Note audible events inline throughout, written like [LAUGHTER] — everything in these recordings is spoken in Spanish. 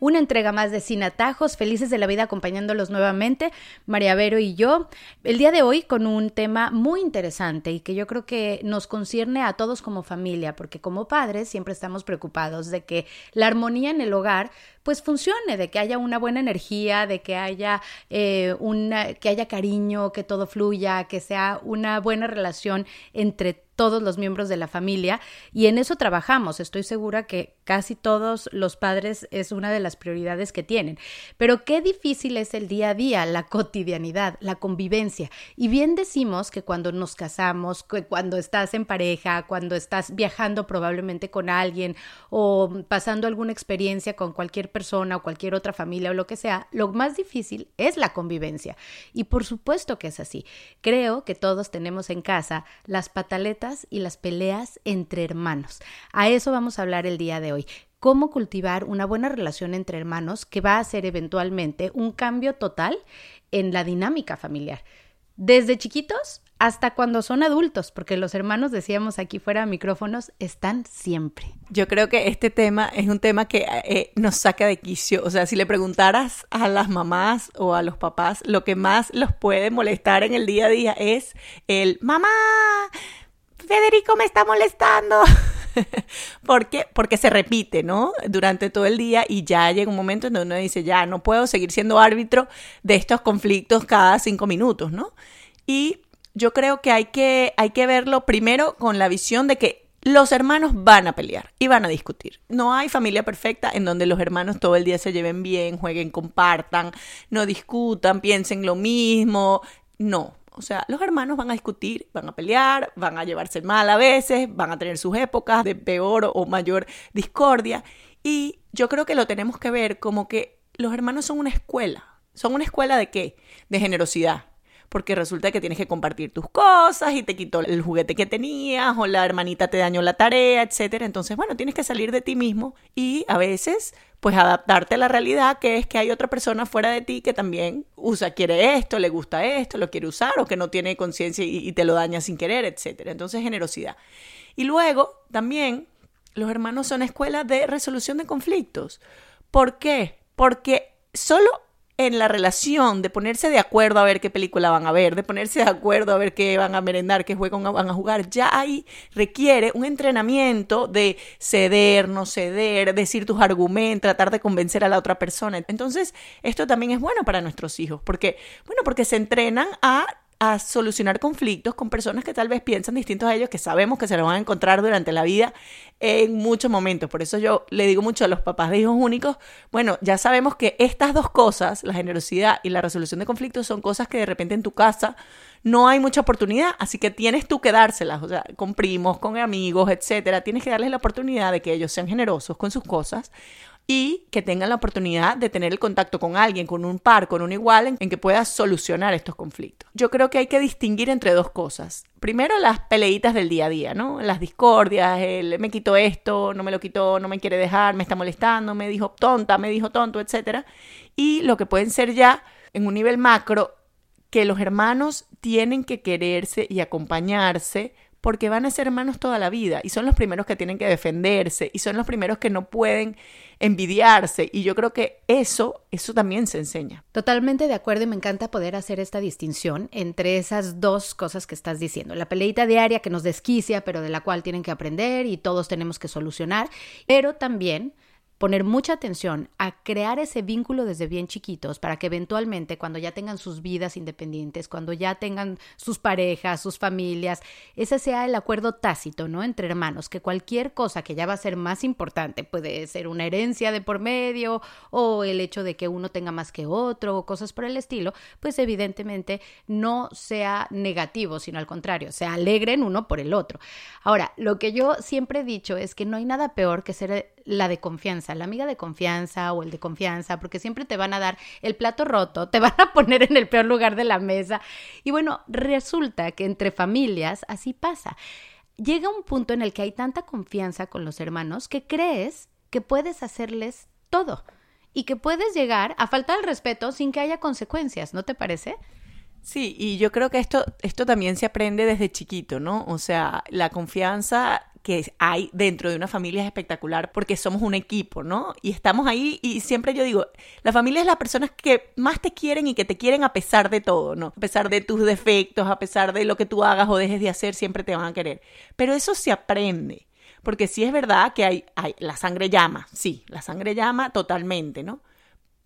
Una entrega más de Sin Atajos, felices de la vida acompañándolos nuevamente, María Vero y yo. El día de hoy con un tema muy interesante y que yo creo que nos concierne a todos como familia, porque como padres siempre estamos preocupados de que la armonía en el hogar pues funcione, de que haya una buena energía, de que haya eh, una, que haya cariño, que todo fluya, que sea una buena relación entre todos los miembros de la familia y en eso trabajamos. Estoy segura que casi todos los padres es una de las prioridades que tienen. Pero qué difícil es el día a día, la cotidianidad, la convivencia. Y bien decimos que cuando nos casamos, cuando estás en pareja, cuando estás viajando probablemente con alguien o pasando alguna experiencia con cualquier persona o cualquier otra familia o lo que sea, lo más difícil es la convivencia. Y por supuesto que es así. Creo que todos tenemos en casa las pataletas y las peleas entre hermanos. A eso vamos a hablar el día de hoy cómo cultivar una buena relación entre hermanos que va a hacer eventualmente un cambio total en la dinámica familiar. Desde chiquitos hasta cuando son adultos, porque los hermanos, decíamos aquí fuera de micrófonos, están siempre. Yo creo que este tema es un tema que eh, nos saca de quicio. O sea, si le preguntaras a las mamás o a los papás, lo que más los puede molestar en el día a día es el mamá, Federico me está molestando. [LAUGHS] ¿Por qué? Porque se repite, ¿no? Durante todo el día y ya llega un momento en donde uno dice, ya no puedo seguir siendo árbitro de estos conflictos cada cinco minutos, ¿no? Y yo creo que hay que, hay que verlo primero con la visión de que los hermanos van a pelear y van a discutir. No hay familia perfecta en donde los hermanos todo el día se lleven bien, jueguen, compartan, no discutan, piensen lo mismo. No, o sea, los hermanos van a discutir, van a pelear, van a llevarse mal a veces, van a tener sus épocas de peor o mayor discordia. Y yo creo que lo tenemos que ver como que los hermanos son una escuela. ¿Son una escuela de qué? De generosidad, porque resulta que tienes que compartir tus cosas y te quitó el juguete que tenías o la hermanita te dañó la tarea, etcétera. Entonces, bueno, tienes que salir de ti mismo y a veces pues adaptarte a la realidad que es que hay otra persona fuera de ti que también usa, quiere esto, le gusta esto, lo quiere usar o que no tiene conciencia y, te lo daña sin querer, etcétera. Entonces, generosidad. Y luego, también, los hermanos son escuelas de resolución de conflictos. ¿Por qué? Porque solo en la relación de ponerse de acuerdo a ver qué película van a ver, de ponerse de acuerdo a ver qué van a merendar, qué juego van a jugar, ya ahí requiere un entrenamiento de ceder, no ceder, decir tus argumentos, tratar de convencer a la otra persona. Entonces, esto también es bueno para nuestros hijos, porque, bueno, porque se entrenan a a solucionar conflictos con personas que tal vez piensan distintos a ellos, que sabemos que se lo van a encontrar durante la vida en muchos momentos. Por eso yo le digo mucho a los papás de hijos únicos, bueno, ya sabemos que estas dos cosas, la generosidad y la resolución de conflictos, son cosas que de repente en tu casa no hay mucha oportunidad, así que tienes tú que dárselas, o sea, con primos, con amigos, etcétera, tienes que darles la oportunidad de que ellos sean generosos con sus cosas y que tengan la oportunidad de tener el contacto con alguien, con un par, con un igual, en, que puedas solucionar estos conflictos. Yo creo que hay que distinguir entre dos cosas. Primero, las peleitas del día a día, ¿no? Las discordias, el me quitó esto, no me lo quitó, no me quiere dejar, me está molestando, me dijo tonta, me dijo tonto, etc. Y lo que pueden ser ya en un nivel macro, que los hermanos tienen que quererse y acompañarse porque van a ser hermanos toda la vida y son los primeros que tienen que defenderse y son los primeros que no pueden envidiarse y yo creo que eso eso también se enseña. Totalmente de acuerdo y me encanta poder hacer esta distinción entre esas dos cosas que estás diciendo. La peleita diaria que nos desquicia, pero de la cual tienen que aprender y todos tenemos que solucionar, pero también poner mucha atención a crear ese vínculo desde bien chiquitos para que eventualmente cuando ya tengan sus vidas independientes, cuando ya tengan sus parejas, sus familias, ese sea el acuerdo tácito, ¿no? Entre hermanos, que cualquier cosa que ya va a ser más importante, puede ser una herencia de por medio o el hecho de que uno tenga más que otro o cosas por el estilo, pues evidentemente no sea negativo, sino al contrario, se alegren uno por el otro. Ahora, lo que yo siempre he dicho es que no hay nada peor que ser la de confianza, la amiga de confianza o el de confianza, porque siempre te van a dar el plato roto, te [LAUGHS] van a poner en el peor lugar de la mesa. Y bueno, resulta que entre familias así pasa. Llega un punto en el que hay tanta confianza con los hermanos que crees que puedes hacerles todo y que puedes llegar a faltar el respeto sin que haya consecuencias, ¿no te parece? Sí, y yo creo que esto, esto también se aprende desde chiquito, ¿no? O sea, la confianza que hay dentro de una familia es espectacular porque somos un equipo, ¿no? Y estamos ahí y siempre yo digo, la familia es las personas que más te quieren y que te quieren a pesar de todo, ¿no? A pesar de tus defectos, a pesar de lo que tú hagas o dejes de hacer, siempre te van a querer. Pero eso se aprende, porque sí es verdad que hay, hay la sangre llama, sí, la sangre llama totalmente, ¿no?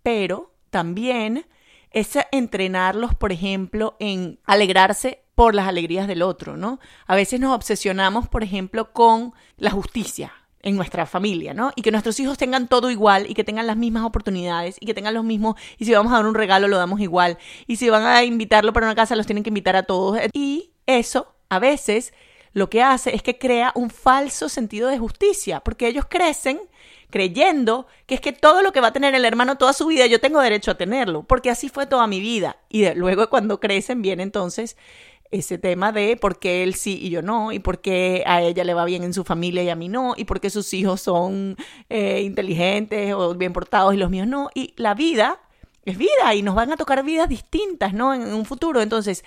Pero también es entrenarlos, por ejemplo, en alegrarse por las alegrías del otro, ¿no? A veces nos obsesionamos, por ejemplo, con la justicia en nuestra familia, ¿no? Y que nuestros hijos tengan todo igual y que tengan las mismas oportunidades y que tengan los mismos, y si vamos a dar un regalo lo damos igual, y si van a invitarlo para una casa los tienen que invitar a todos. Y eso, a veces, lo que hace es que crea un falso sentido de justicia, porque ellos crecen creyendo que es que todo lo que va a tener el hermano toda su vida yo tengo derecho a tenerlo, porque así fue toda mi vida. Y luego cuando crecen viene entonces ese tema de por qué él sí y yo no, y por qué a ella le va bien en su familia y a mí no, y por qué sus hijos son eh, inteligentes o bien portados y los míos no. Y la vida es vida y nos van a tocar vidas distintas, ¿no? En, un futuro. Entonces,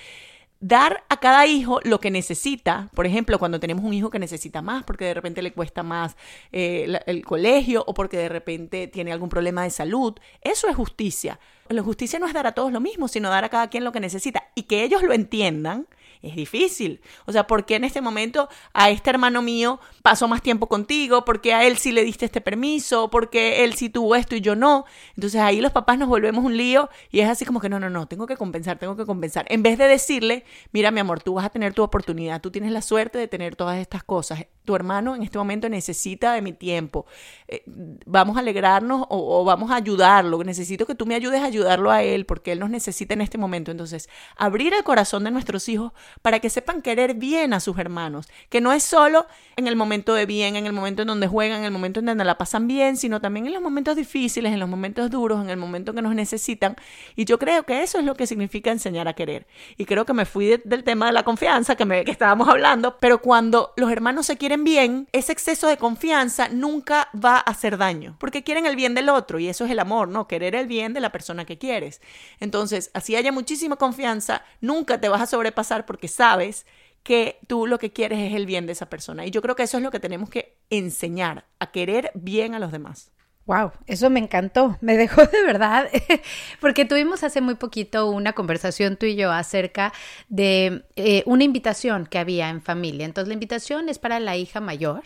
dar a cada hijo lo que necesita, por ejemplo, cuando tenemos un hijo que necesita más porque de repente le cuesta más eh, el colegio o porque de repente tiene algún problema de salud, eso es justicia. La justicia no es dar a todos lo mismo, sino dar a cada quien lo que necesita. Y que ellos lo entiendan es difícil. O sea, ¿por qué en este momento a este hermano mío pasó más tiempo contigo? ¿Por qué a él sí le diste este permiso? ¿Por qué él sí tuvo esto y yo no? Entonces ahí los papás nos volvemos un lío y es así como que no, no, no, tengo que compensar, tengo que compensar. En vez de decirle, mira mi amor, tú vas a tener tu oportunidad, tú tienes la suerte de tener todas estas cosas. Tu hermano en este momento necesita de mi tiempo. Eh, vamos a alegrarnos o, o vamos a ayudarlo. Necesito que tú me ayudes a ayudarlo a él porque él nos necesita en este momento. Entonces, abrir el corazón de nuestros hijos para que sepan querer bien a sus hermanos, que no es solo en el momento de bien, en el momento en donde juegan, en el momento en donde la pasan bien, sino también en los momentos difíciles, en los momentos duros, en el momento que nos necesitan. Y yo creo que eso es lo que significa enseñar a querer. Y creo que me fui del tema de la confianza que, me, que estábamos hablando, pero cuando los hermanos se quieren bien, ese exceso de confianza nunca va a hacer daño, porque quieren el bien del otro y eso es el amor, ¿no? Querer el bien de la persona que quieres. Entonces, así haya muchísima confianza, nunca te vas a sobrepasar sabes que tú lo que quieres es el bien de esa persona. Y yo creo que eso es lo que tenemos que enseñar, a querer bien a los demás. Wow, eso me encantó, me dejó de verdad, [LAUGHS] porque tuvimos hace muy poquito una conversación tú y yo acerca de eh, una invitación que había en familia. Entonces la invitación es para la hija mayor,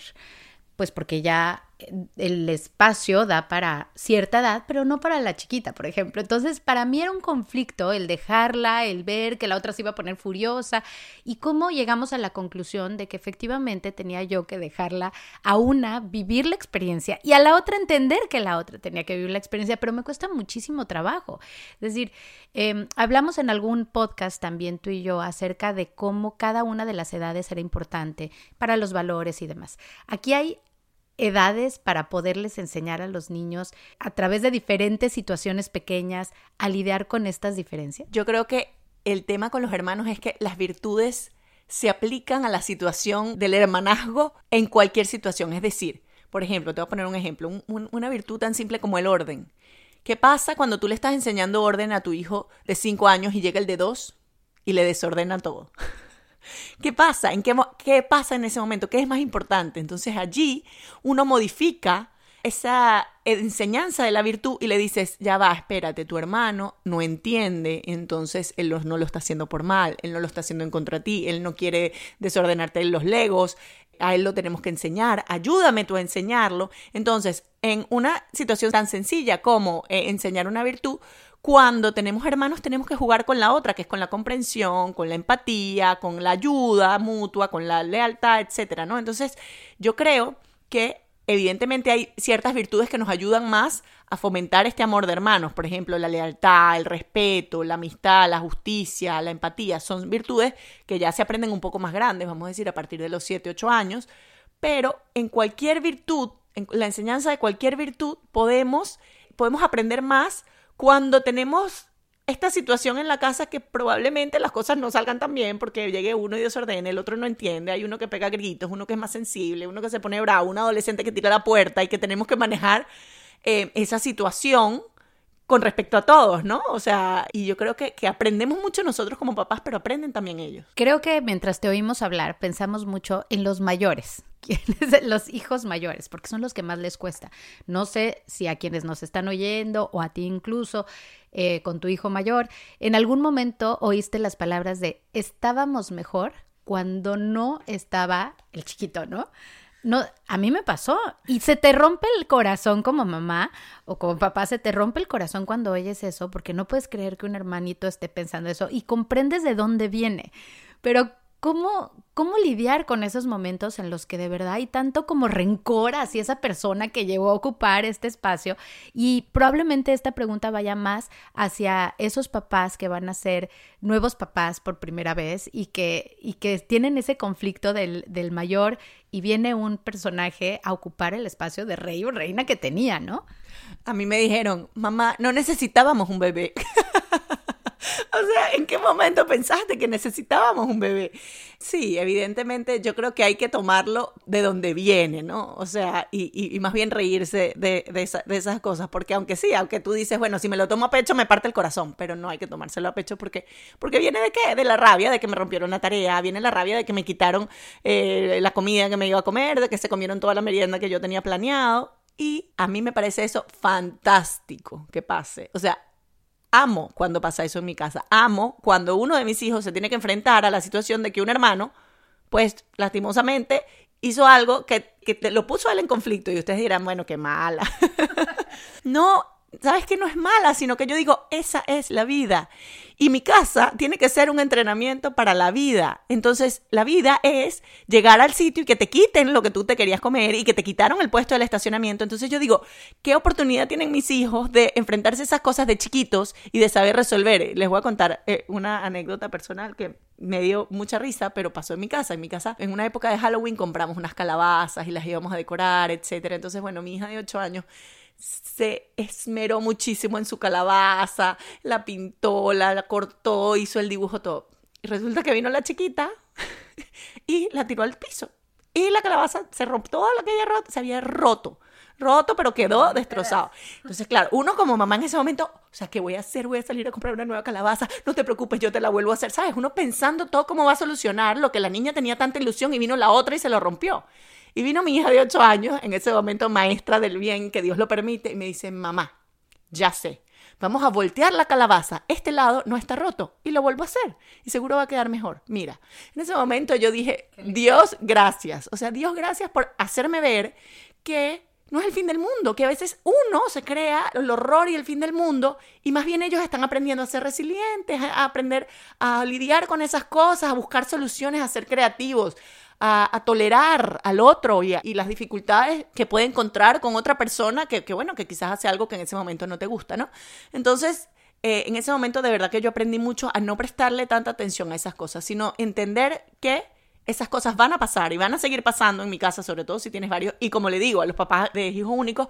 pues porque ya el espacio da para cierta edad, pero no para la chiquita, por ejemplo. Entonces, para mí era un conflicto el dejarla, el ver que la otra se iba a poner furiosa y cómo llegamos a la conclusión de que efectivamente tenía yo que dejarla a una vivir la experiencia y a la otra entender que la otra tenía que vivir la experiencia, pero me cuesta muchísimo trabajo. Es decir, em, hablamos en algún podcast también tú y yo acerca de cómo cada una de las edades era importante para los valores y demás. Aquí hay edades para poderles enseñar a los niños a través de diferentes situaciones pequeñas a lidiar con estas diferencias? Yo creo que el tema con los hermanos es que las virtudes se aplican a la situación del hermanazgo en cualquier situación. Es decir, por ejemplo, te voy a poner un ejemplo, una virtud tan simple como el orden. ¿Qué pasa cuando tú le estás enseñando orden a tu hijo de 5 años y llega el de 2 y le desordena todo? ¿Qué pasa? ¿En qué, qué pasa en ese momento? ¿Qué es más importante? Entonces allí uno modifica esa enseñanza de la virtud y le dices, ya va, espérate, tu hermano no entiende, entonces él no lo está haciendo por mal, él no lo está haciendo en contra de ti, él no quiere desordenarte los legos, a él lo tenemos que enseñar, ayúdame tú a enseñarlo. Entonces, en una situación tan sencilla como eh, enseñar una virtud, cuando tenemos hermanos tenemos que jugar con la otra, que es con la comprensión, con la empatía, con la ayuda mutua, con la lealtad, etcétera, ¿no? Entonces, yo creo que evidentemente hay ciertas virtudes que nos ayudan más a fomentar este amor de hermanos, por ejemplo, la lealtad, el respeto, la amistad, la justicia, la empatía, son virtudes que ya se aprenden un poco más grandes, vamos a decir, a partir de los 7, 8 años, pero en cualquier virtud, en la enseñanza de cualquier virtud, podemos, podemos aprender más cuando tenemos esta situación en la casa que probablemente las cosas no salgan tan bien porque llegue uno y desordene, el otro no entiende, hay uno que pega gritos, uno que es más sensible, uno que se pone bravo, un adolescente que tira la puerta y que tenemos que manejar eh, esa situación con respecto a todos, ¿no? O sea, y yo creo que, aprendemos mucho nosotros como papás, pero aprenden también ellos. Creo que mientras te oímos hablar, pensamos mucho en los mayores, [LAUGHS] los hijos mayores, porque son los que más les cuesta. No sé si a quienes nos están oyendo o a ti incluso, eh, con tu hijo mayor, en algún momento oíste las palabras de estábamos mejor cuando no estaba el chiquito, ¿no? No, a mí me pasó. Y se te rompe el corazón como mamá o como papá, se te rompe el corazón cuando oyes eso, porque no puedes creer que un hermanito esté pensando eso y comprendes de dónde viene. Pero ¿Cómo, ¿Cómo lidiar con esos momentos en los que de verdad hay tanto como rencor hacia esa persona que llegó a ocupar este espacio? Y probablemente esta pregunta vaya más hacia esos papás que van a ser nuevos papás por primera vez y que, y que tienen ese conflicto del, del mayor y viene un personaje a ocupar el espacio de rey o reina que tenía, ¿no? A mí me dijeron, mamá, no necesitábamos un bebé. [LAUGHS] [LAUGHS] O sea, ¿en qué momento pensaste que necesitábamos un bebé? Sí, evidentemente yo creo que hay que tomarlo de donde viene, ¿no? O sea, y, más bien reírse de, de, esas cosas, porque aunque sí, aunque tú dices, bueno, si me lo tomo a pecho me parte el corazón, pero no hay que tomárselo a pecho porque, porque viene de qué? De la rabia de que me rompieron la tarea, viene la rabia de que me quitaron eh, la comida que me iba a comer, de que se comieron toda la merienda que yo tenía planeado. Y a mí me parece eso fantástico que pase. O sea, amo cuando pasa eso en mi casa. Amo cuando uno de mis hijos se tiene que enfrentar a la situación de que un hermano, pues lastimosamente, hizo algo que, que te lo puso él en conflicto y ustedes dirán, bueno, qué mala. [LAUGHS] no, sabes que no es mala, sino que yo digo, esa es la vida. Y mi casa tiene que ser un entrenamiento para la vida. Entonces, la vida es llegar al sitio y que te quiten lo que tú te querías comer y que te quitaron el puesto del estacionamiento. Entonces, yo digo, ¿qué oportunidad tienen mis hijos de enfrentarse a esas cosas de chiquitos y de saber resolver? Les voy a contar eh, una anécdota personal que me dio mucha risa, pero pasó en mi casa. En mi casa, en una época de Halloween, compramos unas calabazas y las íbamos a decorar, etcétera. Entonces, bueno, mi hija de 8 años se esmeró muchísimo en su calabaza, la pintó, la, cortó, hizo el dibujo todo. Y resulta que vino la chiquita [LAUGHS] y la tiró al piso. Y la calabaza se rompió, todo lo que roto, se había roto. Roto, pero quedó destrozado. [LAUGHS] Entonces, claro, uno como mamá en ese momento, o sea, ¿qué voy a hacer? Voy a salir a comprar una nueva calabaza. No te preocupes, yo te la vuelvo a hacer. ¿Sabes? Uno pensando todo cómo va a solucionar lo que la niña tenía tanta ilusión y vino la otra y se lo rompió. Y vino mi hija de 8 años, en ese momento maestra del bien, que Dios lo permite, y me dice, mamá, ya sé, vamos a voltear la calabaza, este lado no está roto, y lo vuelvo a hacer, y seguro va a quedar mejor. Mira, en ese momento yo dije, Dios, gracias, o sea, Dios, gracias por hacerme ver que no es el fin del mundo, que a veces uno se crea el horror y el fin del mundo y más bien ellos están aprendiendo a ser resilientes, a aprender a lidiar con esas cosas, a buscar soluciones, a ser creativos, a, tolerar al otro y, las dificultades que puede encontrar con otra persona que, bueno, que quizás hace algo que en ese momento no te gusta, ¿no? Entonces, eh, en ese momento de verdad que yo aprendí mucho a no prestarle tanta atención a esas cosas, sino entender que esas cosas van a pasar y van a seguir pasando en mi casa, sobre todo si tienes varios. Y como le digo a los papás de hijos únicos,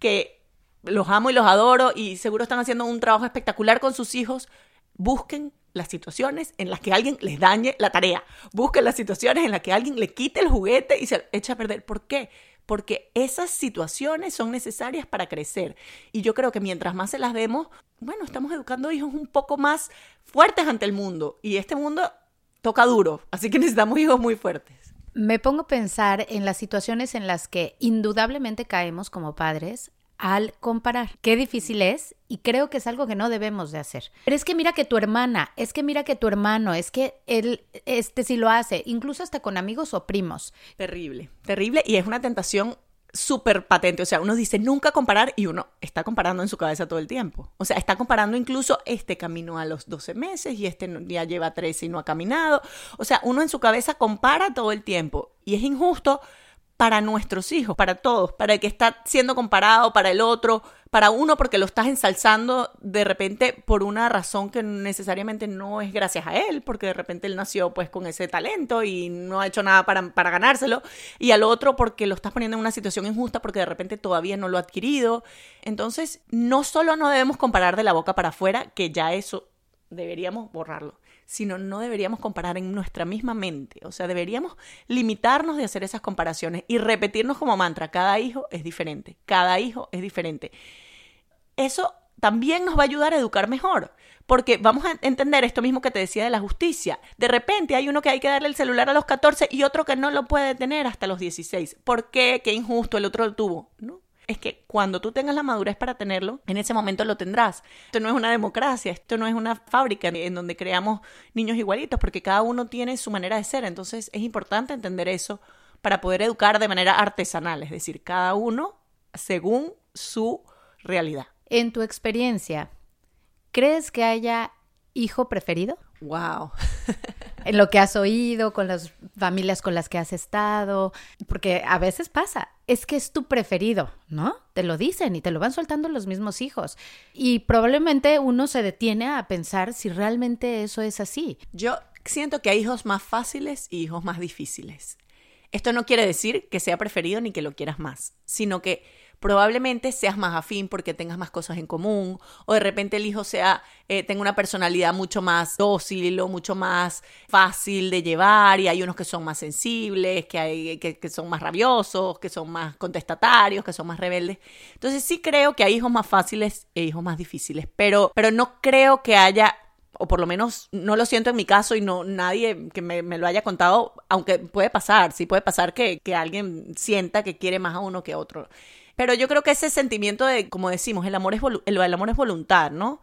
que los amo y los adoro y seguro están haciendo un trabajo espectacular con sus hijos, busquen las situaciones en las que alguien les dañe la tarea. Busquen las situaciones en las que alguien le quite el juguete y se echa a perder. ¿Por qué? Porque esas situaciones son necesarias para crecer. Y yo creo que mientras más se las demos, bueno, estamos educando hijos un poco más fuertes ante el mundo. Y este mundo toca duro, así que [LAUGHS] necesitamos hijos muy fuertes. Me pongo a pensar en las situaciones en las que indudablemente caemos como padres al comparar. Qué difícil es y creo que es algo que no debemos de hacer. Pero es que mira que tu hermana, es que mira que tu hermano, es que él, este sí lo hace, incluso hasta con amigos o primos. Terrible, terrible y es una tentación súper patente. O sea, uno dice nunca comparar y uno está comparando en su cabeza todo el tiempo. O sea, está comparando incluso este camino a los 12 meses y este ya lleva 13 y no ha caminado. O sea, uno en su cabeza compara todo el tiempo y es injusto para nuestros hijos, para todos, para el que está siendo comparado, para el otro, para uno porque lo estás ensalzando de repente por una razón que necesariamente no es gracias a él, porque de repente él nació pues con ese talento y no ha hecho nada para, para ganárselo, y al otro porque lo estás poniendo en una situación injusta porque de repente todavía no lo ha adquirido. Entonces, no solo no debemos comparar de la boca para afuera, que ya eso deberíamos borrarlo, sino no deberíamos comparar en nuestra misma mente. O sea, deberíamos limitarnos de hacer esas comparaciones y repetirnos como mantra, cada hijo es diferente, cada hijo es diferente. Eso también nos va a ayudar a educar mejor. Porque vamos a entender esto mismo que te decía de la justicia. De repente hay uno que hay que darle el celular a los 14 y otro que no lo puede tener hasta los 16. ¿Por qué? Qué injusto, el otro lo tuvo. ¿No? Es que cuando tú tengas la madurez para tenerlo, en ese momento lo tendrás. Esto no es una democracia, esto no es una fábrica en donde creamos niños igualitos, porque cada uno tiene su manera de ser. Entonces es importante entender eso para poder educar de manera artesanal, es decir, cada uno según su realidad. En tu experiencia, ¿crees que haya hijo preferido? Wow. [LAUGHS] en lo que has oído, con las familias con las que has estado, porque a veces pasa, es que es tu preferido, ¿no? Te lo dicen y te lo van soltando los mismos hijos. Y probablemente uno se detiene a pensar si realmente eso es así. Yo siento que hay hijos más fáciles y hijos más difíciles. Esto no quiere decir que sea preferido ni que lo quieras más, sino que probablemente seas más afín porque tengas más cosas en común, o de repente el hijo sea, eh, tenga una personalidad mucho más dócil o mucho más fácil de llevar, y hay unos que son más sensibles, que, hay, que, son más rabiosos, que son más contestatarios, que son más rebeldes. Entonces sí creo que hay hijos más fáciles e hijos más difíciles, pero, pero no creo que haya o por lo menos no lo siento en mi caso y no nadie que me, lo haya contado, aunque puede pasar, sí puede pasar que, que, alguien sienta que quiere más a uno que a otro. Pero yo creo que ese sentimiento de, como decimos, el amor es, el, amor es voluntad, ¿no?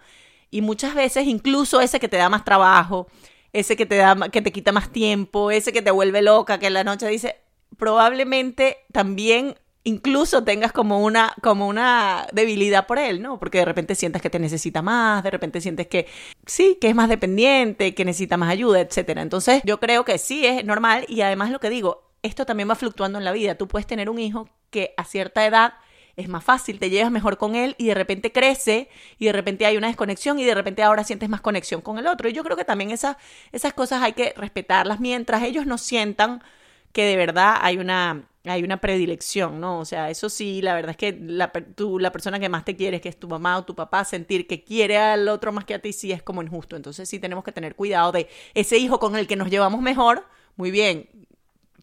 Y muchas veces incluso ese que te da más trabajo, ese que te da que te quita más tiempo, ese que te vuelve loca, que en la noche dice, probablemente también incluso tengas como una, como una debilidad por él, ¿no? Porque de repente sientas que te necesita más, de repente sientes que sí, que es más dependiente, que necesita más ayuda, etcétera. Entonces, yo creo que sí es normal y además lo que digo, esto también va fluctuando en la vida. Tú puedes tener un hijo que a cierta edad es más fácil, te llevas mejor con él y de repente crece y de repente hay una desconexión y de repente ahora sientes más conexión con el otro. Y yo creo que también esas, esas cosas hay que respetarlas mientras ellos no sientan que de verdad hay una, hay una predilección, ¿no? O sea, eso sí, la verdad es que la, tú, la persona que más te quieres, que es tu mamá o tu papá, sentir que quiere al otro más que a ti, sí es como injusto. Entonces sí tenemos que tener cuidado de ese hijo con el que nos llevamos mejor, muy bien,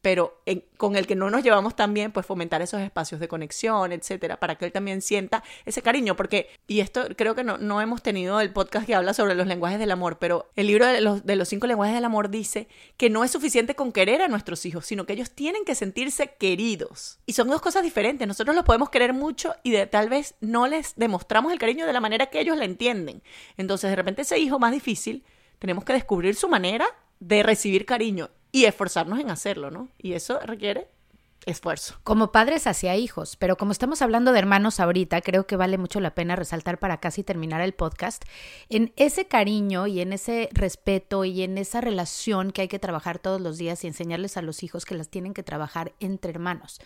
pero con el que no nos llevamos tan bien, pues fomentar esos espacios de conexión, etcétera, para que él también sienta ese cariño, porque, y esto creo que no, no hemos tenido el podcast que habla sobre los lenguajes del amor, pero el libro de los, de los cinco lenguajes del amor dice que no es suficiente con querer a nuestros hijos, sino que ellos tienen que sentirse queridos. Y son dos cosas diferentes, nosotros los podemos querer mucho y de, tal vez no les demostramos el cariño de la manera que ellos la entienden. Entonces, de repente ese hijo más difícil, tenemos que descubrir su manera de recibir cariño y esforzarnos en hacerlo, ¿no? Y eso requiere esfuerzo. Como padres hacia hijos, pero como estamos hablando de hermanos ahorita, creo que vale mucho la pena resaltar para casi terminar el podcast, en ese cariño y en ese respeto y en esa relación que hay que trabajar todos los días y enseñarles a los hijos que las tienen que trabajar entre hermanos.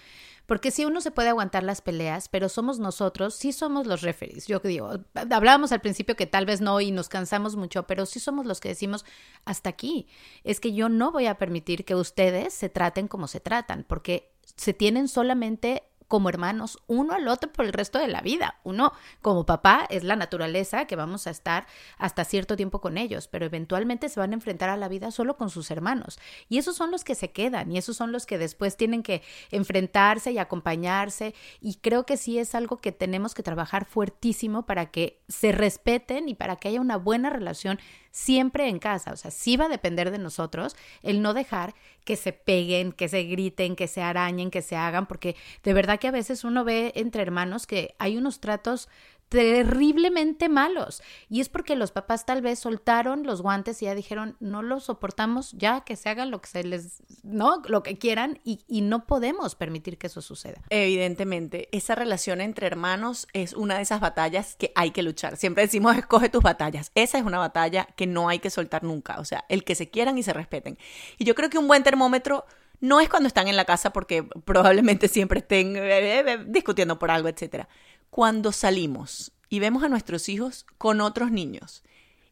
Porque sí, uno se puede aguantar las peleas, pero somos nosotros, sí somos los referees. Yo digo, hablábamos al principio que tal vez no y nos cansamos mucho, pero sí somos los que decimos hasta aquí. Es que yo no voy a permitir que ustedes se traten como se tratan, porque se tienen solamente como hermanos uno al otro por el resto de la vida. Uno como papá es la naturaleza que vamos a estar hasta cierto tiempo con ellos, pero eventualmente se van a enfrentar a la vida solo con sus hermanos. Y esos son los que se quedan y esos son los que después tienen que enfrentarse y acompañarse. Y creo que sí es algo que tenemos que trabajar fuertísimo para que se respeten y para que haya una buena relación siempre en casa. O sea, sí va a depender de nosotros el no dejar que se peguen, que se griten, que se arañen, que se hagan, porque de verdad que a veces uno ve entre hermanos que hay unos tratos terriblemente malos. Y es porque los papás tal vez soltaron los guantes y ya dijeron, no lo soportamos, ya que se hagan lo que se les, ¿no? Lo que quieran y, y no podemos permitir que eso suceda. Evidentemente, esa relación entre hermanos es una de esas batallas que hay que luchar. Siempre decimos, escoge tus batallas. Esa es una batalla que no hay que soltar nunca. O sea, el que se quieran y se respeten. Y yo creo que un buen termómetro no es cuando están en la casa porque probablemente siempre estén eh, eh, discutiendo por algo, etcétera cuando salimos y vemos a nuestros hijos con otros niños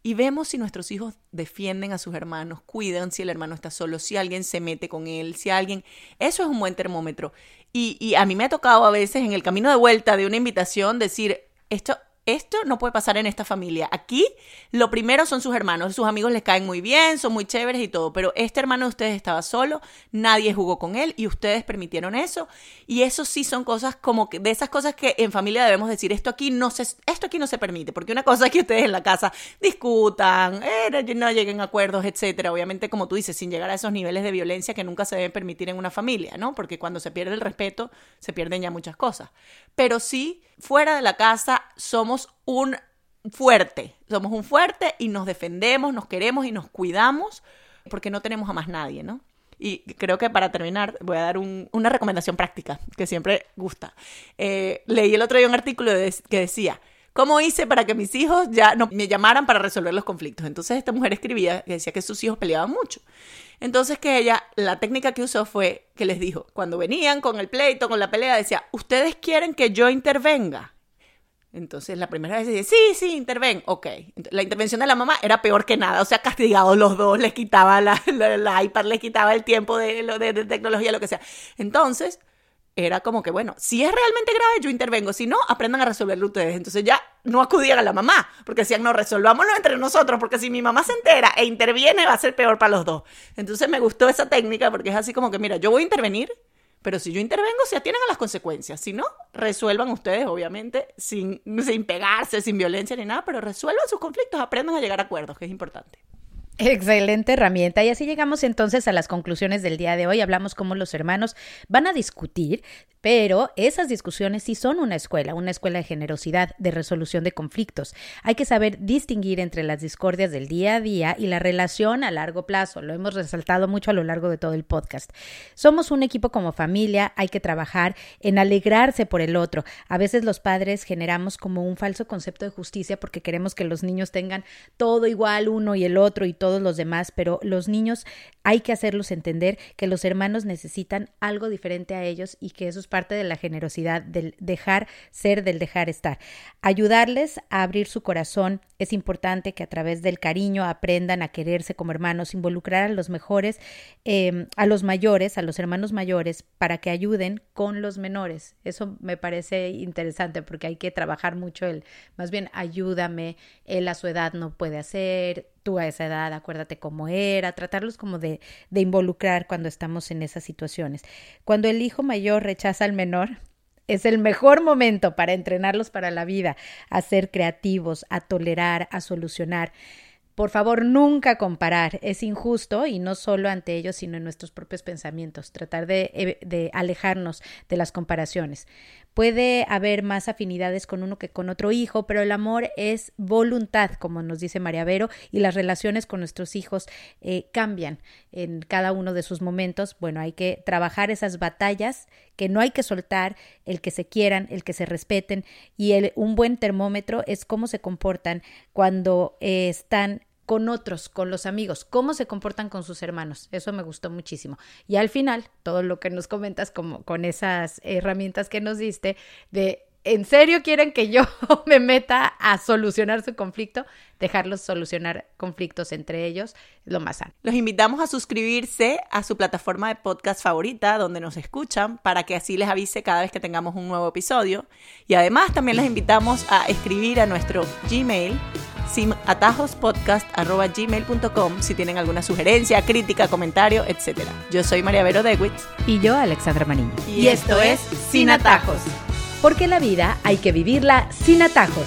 y vemos si nuestros hijos defienden a sus hermanos, cuidan si el hermano está solo, si alguien se mete con él, si alguien... Eso es un buen termómetro. Y, a mí me ha tocado a veces en el camino de vuelta de una invitación decir, esto esto no puede pasar en esta familia. Aquí lo primero son sus hermanos, sus amigos les caen muy bien, son muy chéveres y todo, pero este hermano de ustedes estaba solo, nadie jugó con él y ustedes permitieron eso. Y eso sí son cosas como que de esas cosas que en familia debemos decir, esto aquí no se, esto aquí no se permite, porque una cosa es que ustedes en la casa discutan, eh, no lleguen a acuerdos, etcétera. Obviamente, como tú dices, sin llegar a esos niveles de violencia que nunca se deben permitir en una familia, ¿no? Porque cuando se pierde el respeto, se pierden ya muchas cosas. Pero sí, fuera de la casa somos un fuerte, somos un fuerte y nos defendemos, nos queremos y nos cuidamos porque no tenemos a más nadie, ¿no? Y creo que para terminar voy a dar una recomendación práctica que siempre gusta. Eh, leí el otro día un artículo que decía, ¿cómo hice para que mis hijos ya no me llamaran para resolver los conflictos? Entonces esta mujer escribía que decía que sus hijos peleaban mucho. Entonces que ella, la técnica que usó fue que les dijo, cuando venían con el pleito, con la pelea, decía, ¿ustedes quieren que yo intervenga? Entonces la primera vez dice, sí, sí, interven, ok. La intervención de la mamá era peor que nada, o sea, castigados los dos, les quitaba la, [LAUGHS] la, iPad, les quitaba el tiempo de, de, de, tecnología, lo que sea. Entonces, era como que, bueno, si es realmente grave, yo intervengo, si no, aprendan a resolverlo ustedes. Entonces ya no acudían a la mamá, porque decían, no, resolvámoslo entre nosotros, porque si mi mamá se entera e interviene, va a ser peor para los dos. Entonces me gustó esa técnica, porque es así como que, mira, yo voy a intervenir, pero si yo intervengo, se atienen a las consecuencias. Si no, resuelvan ustedes, obviamente, sin, sin pegarse, sin violencia ni nada, pero resuelvan sus conflictos, aprendan a llegar a acuerdos, que es importante. Excelente herramienta. Y así llegamos entonces a las conclusiones del día de hoy. Hablamos cómo los hermanos van a discutir, pero esas discusiones sí son una escuela, una escuela de generosidad, de resolución de conflictos. Hay que saber distinguir entre las discordias del día a día y la relación a largo plazo. Lo hemos resaltado mucho a lo largo de todo el podcast. Somos un equipo como familia, hay que trabajar en alegrarse por el otro. A veces los padres generamos como un falso concepto de justicia porque queremos que los niños tengan todo igual uno y el otro y todo todos los demás, pero los niños hay que hacerlos entender que los hermanos necesitan algo diferente a ellos y que eso es parte de la generosidad, del dejar ser, del dejar estar. Ayudarles a abrir su corazón. Es importante que a través del cariño aprendan a quererse como hermanos, involucrar a los mejores, em, a los mayores, a los hermanos mayores, para que ayuden con los menores. Eso me parece interesante porque hay que trabajar mucho el, más bien, ayúdame, él a su edad no puede hacer, a esa edad, acuérdate cómo era, tratarlos como de, de involucrar cuando estamos en esas situaciones. Cuando el hijo mayor rechaza al menor, es el mejor momento para entrenarlos para la vida, a ser creativos, a tolerar, a solucionar. Por favor, nunca comparar. Es injusto y no solo ante ellos, sino en nuestros propios pensamientos. Tratar de, eh, de, alejarnos de las comparaciones. Puede haber más afinidades con uno que con otro hijo, pero el amor es voluntad, como nos dice María Vero, y las relaciones con nuestros hijos eh, cambian en cada uno de sus momentos. Bueno, hay que trabajar esas batallas que no hay que soltar, el que se quieran, el que se respeten, y el, un buen termómetro es cómo se comportan cuando eh, están con otros, con los amigos, cómo se comportan con sus hermanos. Eso me gustó muchísimo. Y al final, todo lo que nos comentas como con esas herramientas que nos diste de ¿en serio quieren que yo [LAUGHS] me meta a solucionar su conflicto? Dejarlos solucionar conflictos entre ellos lo más sano. Los invitamos a suscribirse a su plataforma de podcast favorita donde nos escuchan para que así les avise cada vez que tengamos un nuevo episodio. Y además también les invitamos a escribir a nuestro Gmail sin atajospodcast.gmail.com si tienen alguna sugerencia, crítica, comentario, etc. Yo soy María Vero Dewitz. Y yo, Alexandra Maniño. Y, esto es Sin Atajos. Porque la vida hay que vivirla sin atajos.